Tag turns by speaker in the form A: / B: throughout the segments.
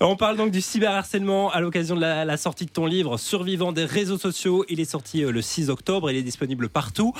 A: On parle donc du cyberharcèlement à l'occasion de la, sortie de ton livre Survivant des réseaux sociaux. Il est sorti euh, le 6 octobre, il est disponible partout.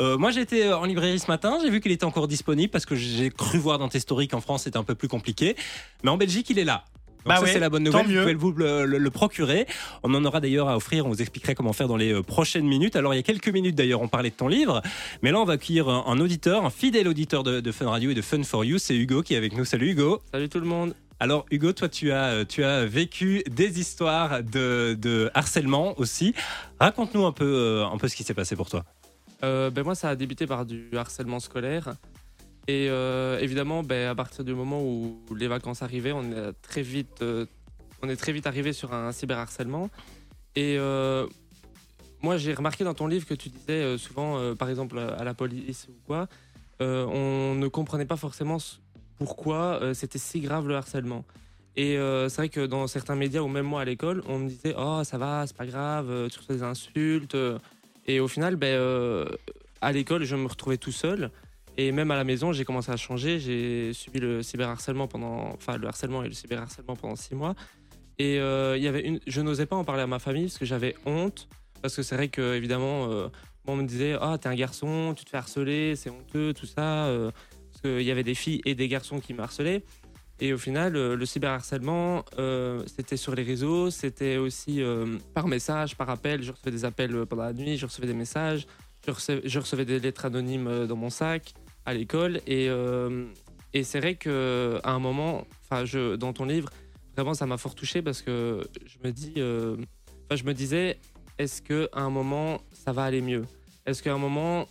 A: Euh, moi j'étais euh, en librairie ce matin, j'ai vu qu'il était encore disponible parce que j'ai cru voir dans tes stories qu'en France c'était un peu plus compliqué. Mais en Belgique il est là. bah ça c'est la bonne nouvelle, vous pouvez vous le, procurer. On en aura d'ailleurs à offrir, on vous expliquerait comment faire dans les prochaines minutes. Alors il y a quelques minutes d'ailleurs on parlait de ton livre, mais là on va accueillir un, auditeur, un fidèle auditeur de, de Fun Radio et de Fun for You, c'est Hugo qui est avec nous. Salut Hugo.
B: Salut tout le monde.
A: Alors Hugo, toi tu as, euh, tu as vécu des histoires de, harcèlement aussi. Raconte-nous un peu, euh, un peu ce qui s'est passé pour toi.
B: Euh, ben moi ça a débuté par du harcèlement scolaire. Et évidemment, ben, à partir du moment où les vacances arrivaient, on est très vite, on est très vite arrivé sur un cyberharcèlement. Et moi j'ai remarqué dans ton livre que tu disais souvent, par exemple à la police ou quoi, on ne comprenait pas forcément pourquoi euh, c'était si grave le harcèlement. Et euh, c'est vrai que dans certains médias, ou même moi à l'école, on me disait Oh, ça va, c'est pas grave, euh, tu reçois des insultes. Et au final, ben, à l'école, je me retrouvais tout seul. Et même à la maison, j'ai commencé à changer. J'ai subi le cyberharcèlement pendant, enfin, le harcèlement et le cyberharcèlement pendant six mois. Et il y avait une, je n'osais pas en parler à ma famille parce que j'avais honte. Parce que c'est vrai que, évidemment, on me disait Ah, t'es un garçon, tu te fais harceler, c'est honteux, tout ça qu'il y avait des filles et des garçons qui me harcelaient. Et au final, euh, le cyberharcèlement, euh, c'était sur les réseaux, c'était aussi euh, par message, par appel. Je recevais des appels pendant la nuit, je recevais des messages, je recevais, des lettres anonymes dans mon sac à l'école. Et, et c'est vrai qu'à un moment, je, dans ton livre, vraiment, ça m'a fort touché parce que je me, dis, je me disais, est-ce qu'à un moment, ça va aller mieux? Est-ce qu'à un moment,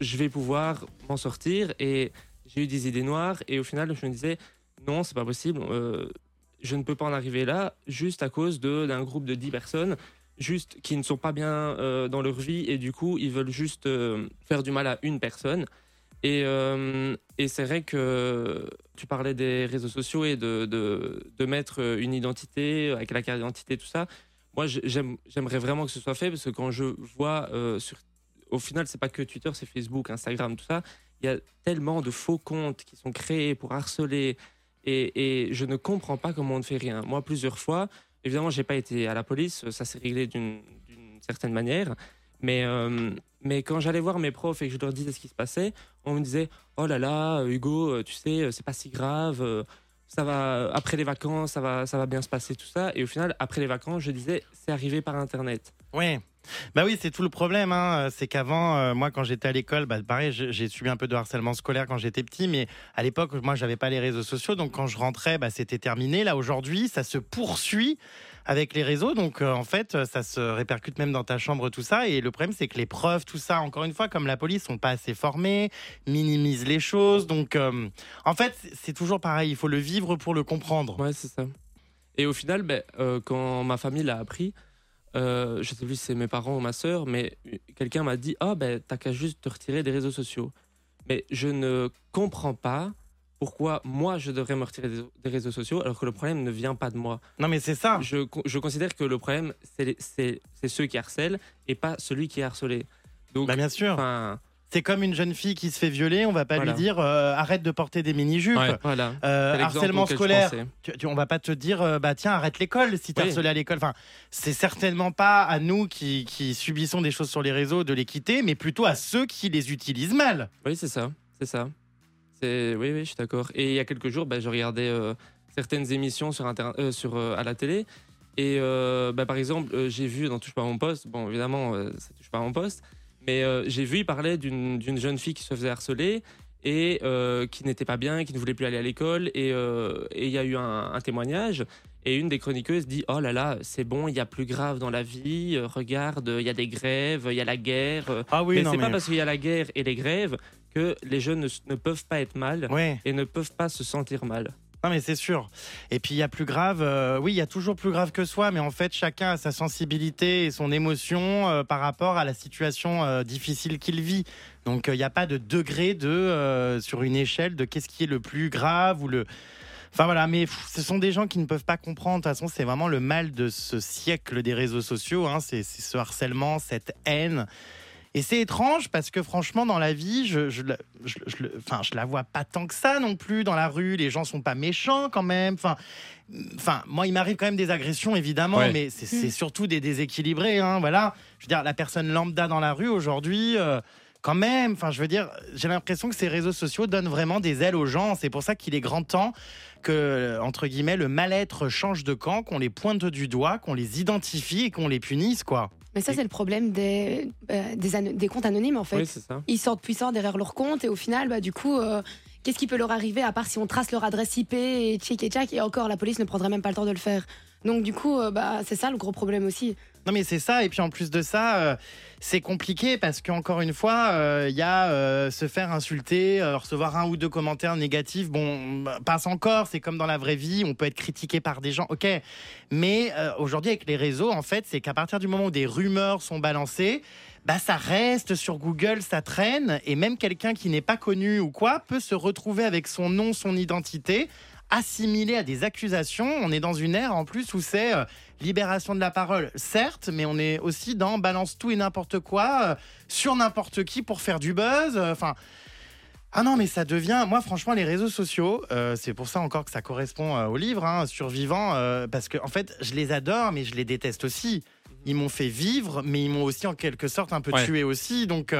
B: je vais pouvoir m'en sortir? Et j'ai eu des idées noires et au final, je me disais, non, c'est pas possible. Euh, je ne peux pas en arriver là juste à cause d'un groupe de 10 personnes juste qui ne sont pas bien euh, dans leur vie et du coup ils veulent juste euh, faire du mal à une personne et, et c'est vrai que tu parlais des réseaux sociaux et de, de, de mettre une identité avec la carte d'identité tout ça moi j'aimerais vraiment que ce soit fait parce que quand je vois sur au final c'est pas que Twitter c'est Facebook Instagram tout ça il y a tellement de faux comptes qui sont créés pour harceler et, je ne comprends pas comment on ne fait rien. Moi, plusieurs fois, évidemment, j'ai pas été à la police, ça s'est réglé d'une certaine manière, mais, euh, mais quand j'allais voir mes profs et que je leur disais ce qui se passait, on me disait Oh là là, Hugo, tu sais, c'est pas si grave, ça va, après les vacances, ça va, ça va bien se passer, tout ça. Et au final, après les vacances, je disais C'est arrivé par Internet.
C: Oui. Bah oui, c'est tout le problème. Hein. C'est qu'avant, euh, moi, quand j'étais à l'école, bah, pareil, j'ai subi un peu de harcèlement scolaire quand j'étais petit, mais à l'époque, moi, j'avais pas les réseaux sociaux, donc quand je rentrais, bah, c'était terminé. Là, aujourd'hui, ça se poursuit avec les réseaux, donc euh, en fait, ça se répercute même dans ta chambre, tout ça. Et le problème, c'est que les preuves, tout ça, encore une fois, comme la police, sont pas assez formés, minimisent les choses. Donc, euh, en fait, c'est toujours pareil. Il faut le vivre pour le comprendre.
B: Ouais, c'est ça. Et au final, ben, quand ma famille l'a appris, euh, je sais plus si c'est mes parents ou ma sœur, mais quelqu'un m'a dit Ah, ben, t'as qu'à juste te retirer des réseaux sociaux. Mais je ne comprends pas pourquoi moi je devrais me retirer des, réseaux sociaux alors que le problème ne vient pas de moi.
C: Non, mais c'est ça.
B: Je, je, considère que le problème, c'est ceux qui harcèlent et pas celui qui est harcelé.
C: Donc, bah, bien sûr. C'est comme une jeune fille qui se fait violer, on va pas lui dire euh, arrête de porter des mini-jupes.
B: Voilà.
C: Euh, harcèlement scolaire, tu, on va pas te dire euh, bah tiens arrête l'école si tu harcelé à l'école. Enfin, c'est certainement pas à nous qui, subissons des choses sur les réseaux de les quitter, mais plutôt à ceux qui les utilisent mal.
B: Oui, c'est ça, c'est ça. C'est oui, oui, je suis d'accord. Et il y a quelques jours, bah, je regardais certaines émissions sur, sur à la télé. Et bah, par exemple, j'ai vu dans Touche pas mon poste, bon évidemment, ça touche pas mon poste, mais euh, j'ai vu, il parlait d'une jeune fille qui se faisait harceler et euh, qui n'était pas bien, qui ne voulait plus aller à l'école. Et euh, il y a eu un, témoignage. Et une des chroniqueuses dit Oh là là, c'est bon, il y a plus grave dans la vie. regarde, il y a des grèves, il y a la guerre.
C: Ah oui,
B: mais c'est pas parce qu'il y a la guerre et les grèves que les jeunes ne, peuvent pas être mal et ne peuvent pas se sentir mal.
C: Non, mais c'est sûr. Et puis il y a plus grave. Euh, oui, il y a toujours plus grave que soi, mais en fait, chacun a sa sensibilité et son émotion euh, par rapport à la situation euh, difficile qu'il vit. Donc il n'y a pas de degré de sur une échelle de qu'est-ce qui est le plus grave ou le. Enfin voilà, mais ce sont des gens qui ne peuvent pas comprendre. De toute façon, c'est vraiment le mal de ce siècle des réseaux sociaux. Hein. C'est ce harcèlement, cette haine Et c'est étrange parce que franchement, dans la vie, je, je, la- je, je le- enfin, je la vois pas tant que ça non plus dans la rue. Les gens sont pas méchants quand même. Enfin, enfin moi, il m'arrive quand même des agressions, évidemment,
A: Ouais.
C: mais c'est c'est surtout des déséquilibrés. Hein, voilà. Je veux dire, la personne lambda dans la rue aujourd'hui. euh, quand même, enfin, je veux dire, j'ai l'impression que ces réseaux sociaux donnent vraiment des ailes aux gens. C'est pour ça qu'il est grand temps que, entre guillemets, le mal-être change de camp, qu'on les pointe du doigt, qu'on les identifie et qu'on les punisse, quoi.
D: Mais ça, c'est le problème des, euh, des, comptes anonymes, en fait.
B: Oui, c'est ça.
D: Ils sortent puissants derrière leur compte et au final, bah, du coup, euh, qu'est-ce qui peut leur arriver à part si on trace leur adresse IP et tchic et tchac? Et encore, la police ne prendrait même pas le temps de le faire. Donc, du coup, euh, bah, c'est ça le gros problème aussi.
C: Non mais c'est ça, et puis en plus de ça, euh, c'est compliqué parce qu'encore une fois, euh, il y a euh, se faire insulter, euh, recevoir un ou deux commentaires négatifs, bon, bah, passe encore, c'est comme dans la vraie vie, on peut être critiqué par des gens, ok, mais euh, aujourd'hui avec les réseaux, en fait, c'est qu'à partir du moment où des rumeurs sont balancées, bah ça reste sur Google, ça traîne, et même quelqu'un qui n'est pas connu ou quoi peut se retrouver avec son nom, son identité, assimilé à des accusations. On est dans une ère en plus où c'est euh, libération de la parole, certes, mais on est aussi dans balance tout et n'importe quoi euh, sur n'importe qui pour faire du buzz. euh, Enfin. ah non, mais ça devient. Moi, franchement, les réseaux sociaux, euh, c'est pour ça encore que ça correspond euh, au livre, hein, Survivant, euh, parce que en fait, je les adore, mais je les déteste aussi. Ils m'ont fait vivre, mais ils m'ont aussi en quelque sorte un peu
A: Ouais.
C: tué aussi. Donc,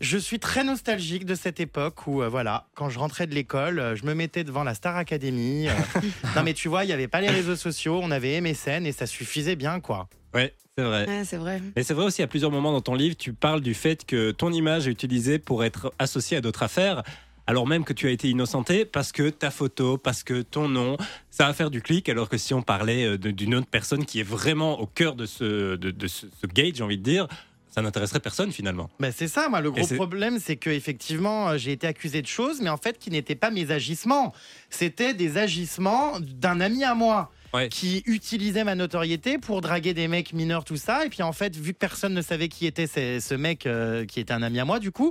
C: je suis très nostalgique de cette époque où, euh, voilà, quand je rentrais de l'école, euh, je me mettais devant la Star Academy. euh, non, mais tu vois, il n'y avait pas les réseaux sociaux, on avait MSN et ça suffisait bien, quoi.
A: Ouais, c'est vrai.
D: Ouais, c'est vrai.
A: Mais c'est vrai aussi, à plusieurs moments dans ton livre, tu parles du fait que ton image est utilisée pour être associée à d'autres affaires, alors même que tu as été innocenté parce que ta photo, parce que ton nom, ça va faire du clic, alors que si on parlait euh, de- d'une autre personne qui est vraiment au cœur de ce, de, de ce, ce gate, j'ai envie de dire, ça n'intéresserait personne finalement.
C: Ben c'est ça, moi, le gros problème, c'est que effectivement, euh, j'ai été accusé de choses, mais en fait, qui n'étaient pas mes agissements. C'était des agissements d'un ami à moi.
A: Ouais.
C: qui utilisait ma notoriété pour draguer des mecs mineurs, tout ça. Et puis en fait, vu que personne ne savait qui était ce, mec euh, qui était un ami à moi, du coup,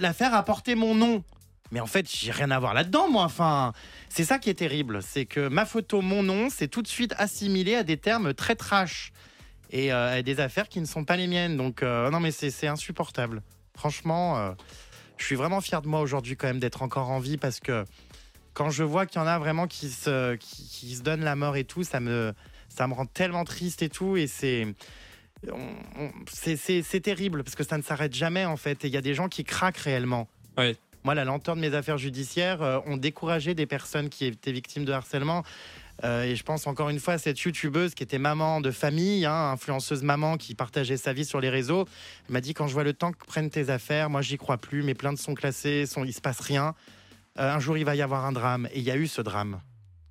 C: l'affaire a porté mon nom. Mais en fait, j'ai rien à voir là-dedans, moi. Enfin, c'est ça qui est terrible. C'est que ma photo, mon nom, c'est tout de suite assimilé à des termes très trash et euh, des affaires qui ne sont pas les miennes. Donc, euh, non, mais c'est insupportable. Franchement, euh, je suis vraiment fier de moi aujourd'hui, quand même, d'être encore en vie parce que quand je vois qu'il y en a vraiment qui se, qui, qui se donnent la mort et tout, ça me, ça me rend tellement triste et tout. Et c'est. c'est- terrible parce que ça ne s'arrête jamais en fait. Et il y a des gens qui craquent réellement.
A: Ouais.
C: Moi, la lenteur de mes affaires judiciaires ont découragé des personnes qui étaient victimes de harcèlement. Euh, et je pense encore une fois à cette youtubeuse qui était maman de famille, hein, influenceuse maman qui partageait sa vie sur les réseaux. Elle m'a dit quand je vois le temps que prennent tes affaires, moi j'y crois plus, mes plaintes sont classées, sont, il se passe rien. Euh, un jour il va y avoir un drame. Et il y a eu ce drame.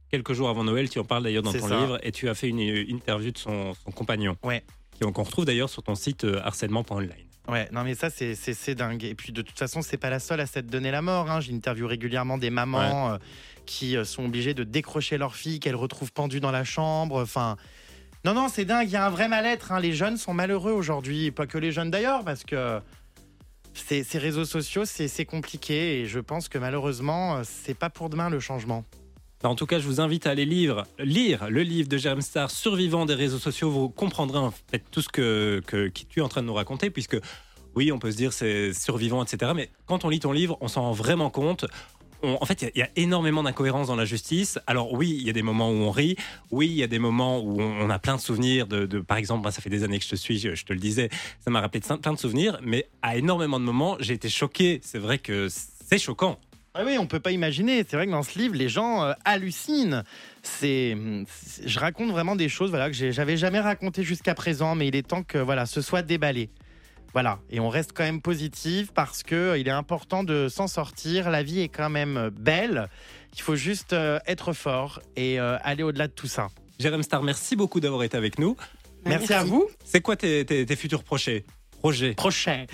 A: Quelques jours avant Noël, tu en parles d'ailleurs dans ton
C: ça.
A: livre, et tu as fait une interview de son, son compagnon,
C: Ouais.
A: qu'on retrouve d'ailleurs sur ton site euh, harcèlement.online.
C: Ouais, non mais ça c'est dingue. Et puis de toute façon, c'est pas la seule à s'être donné la mort. Hein. J'interviewe régulièrement des mamans euh, qui euh, sont obligées de décrocher leur fille, qu'elles retrouvent pendue dans la chambre. Enfin, non, non, c'est dingue. Il y a un vrai mal-être. hein. Les jeunes sont malheureux aujourd'hui. Pas que les jeunes d'ailleurs, parce que ces, ces réseaux sociaux, c'est c'est compliqué. Et je pense que malheureusement, euh, c'est pas pour demain le changement.
A: Bah, En tout cas, je vous invite à aller lire, le livre de Jérém Star, Survivant des réseaux sociaux. Vous comprendrez en fait tout ce que, tu es en train de nous raconter, puisque oui, on peut se dire c'est survivant, etc. Mais quand on lit ton livre, on s'en rend vraiment compte. En fait, il y a- énormément d'incohérences dans la justice. Alors oui, il y a des moments où on rit. Oui, il y a des moments où on, a plein de souvenirs. De, par exemple, ça fait des années que je te suis, je, je te le disais, ça m'a rappelé de- plein de souvenirs. Mais à énormément de moments, j'ai été choqué. C'est vrai que c'est choquant.
C: Ah oui, on peut pas imaginer. C'est vrai que dans ce livre, les gens euh, hallucinent. C'est, je raconte vraiment des choses, voilà, que j'avais jamais raconté jusqu'à présent, mais il est temps que voilà, ce soit déballé. Voilà, et on reste quand même positif parce que euh, il est important de s'en sortir. La vie est quand même euh, belle. Il faut juste euh, être fort et euh, aller au-delà de tout ça.
A: Jérém Star, merci beaucoup d'avoir été avec nous.
C: Merci, à vous.
A: C'est quoi tes, tes- tes futurs projets? Projets.
C: Prochain.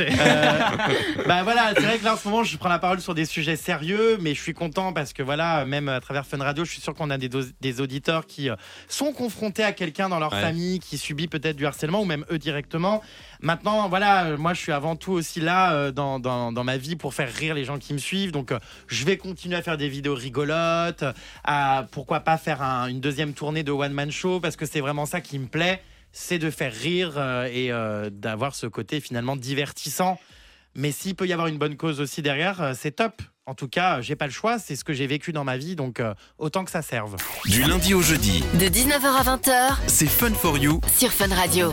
C: Euh, bah voilà, c'est vrai que là en ce moment je prends la parole sur des sujets sérieux, mais je suis content parce que voilà, même à travers Fun Radio, je suis sûr qu'on a des, auditeurs qui euh, sont confrontés à quelqu'un dans leur
A: Ouais.
C: famille qui subit peut-être du harcèlement ou même eux directement. Maintenant, voilà, euh, moi je suis avant tout aussi là euh, dans, dans, dans ma vie pour faire rire les gens qui me suivent. Donc je vais continuer à faire des vidéos rigolotes, à pourquoi pas faire un- une deuxième tournée de One Man Show parce que c'est vraiment ça qui me plaît c'est de faire rire euh, et euh, d'avoir ce côté finalement divertissant. Mais s'il peut y avoir une bonne cause aussi derrière, euh, c'est top. En tout cas, j'ai pas le choix, c'est ce que j'ai vécu dans ma vie, donc euh, autant que ça serve.
E: Du lundi au jeudi,
F: De 19h à 20h
E: c'est Fun for You
F: sur Fun Radio.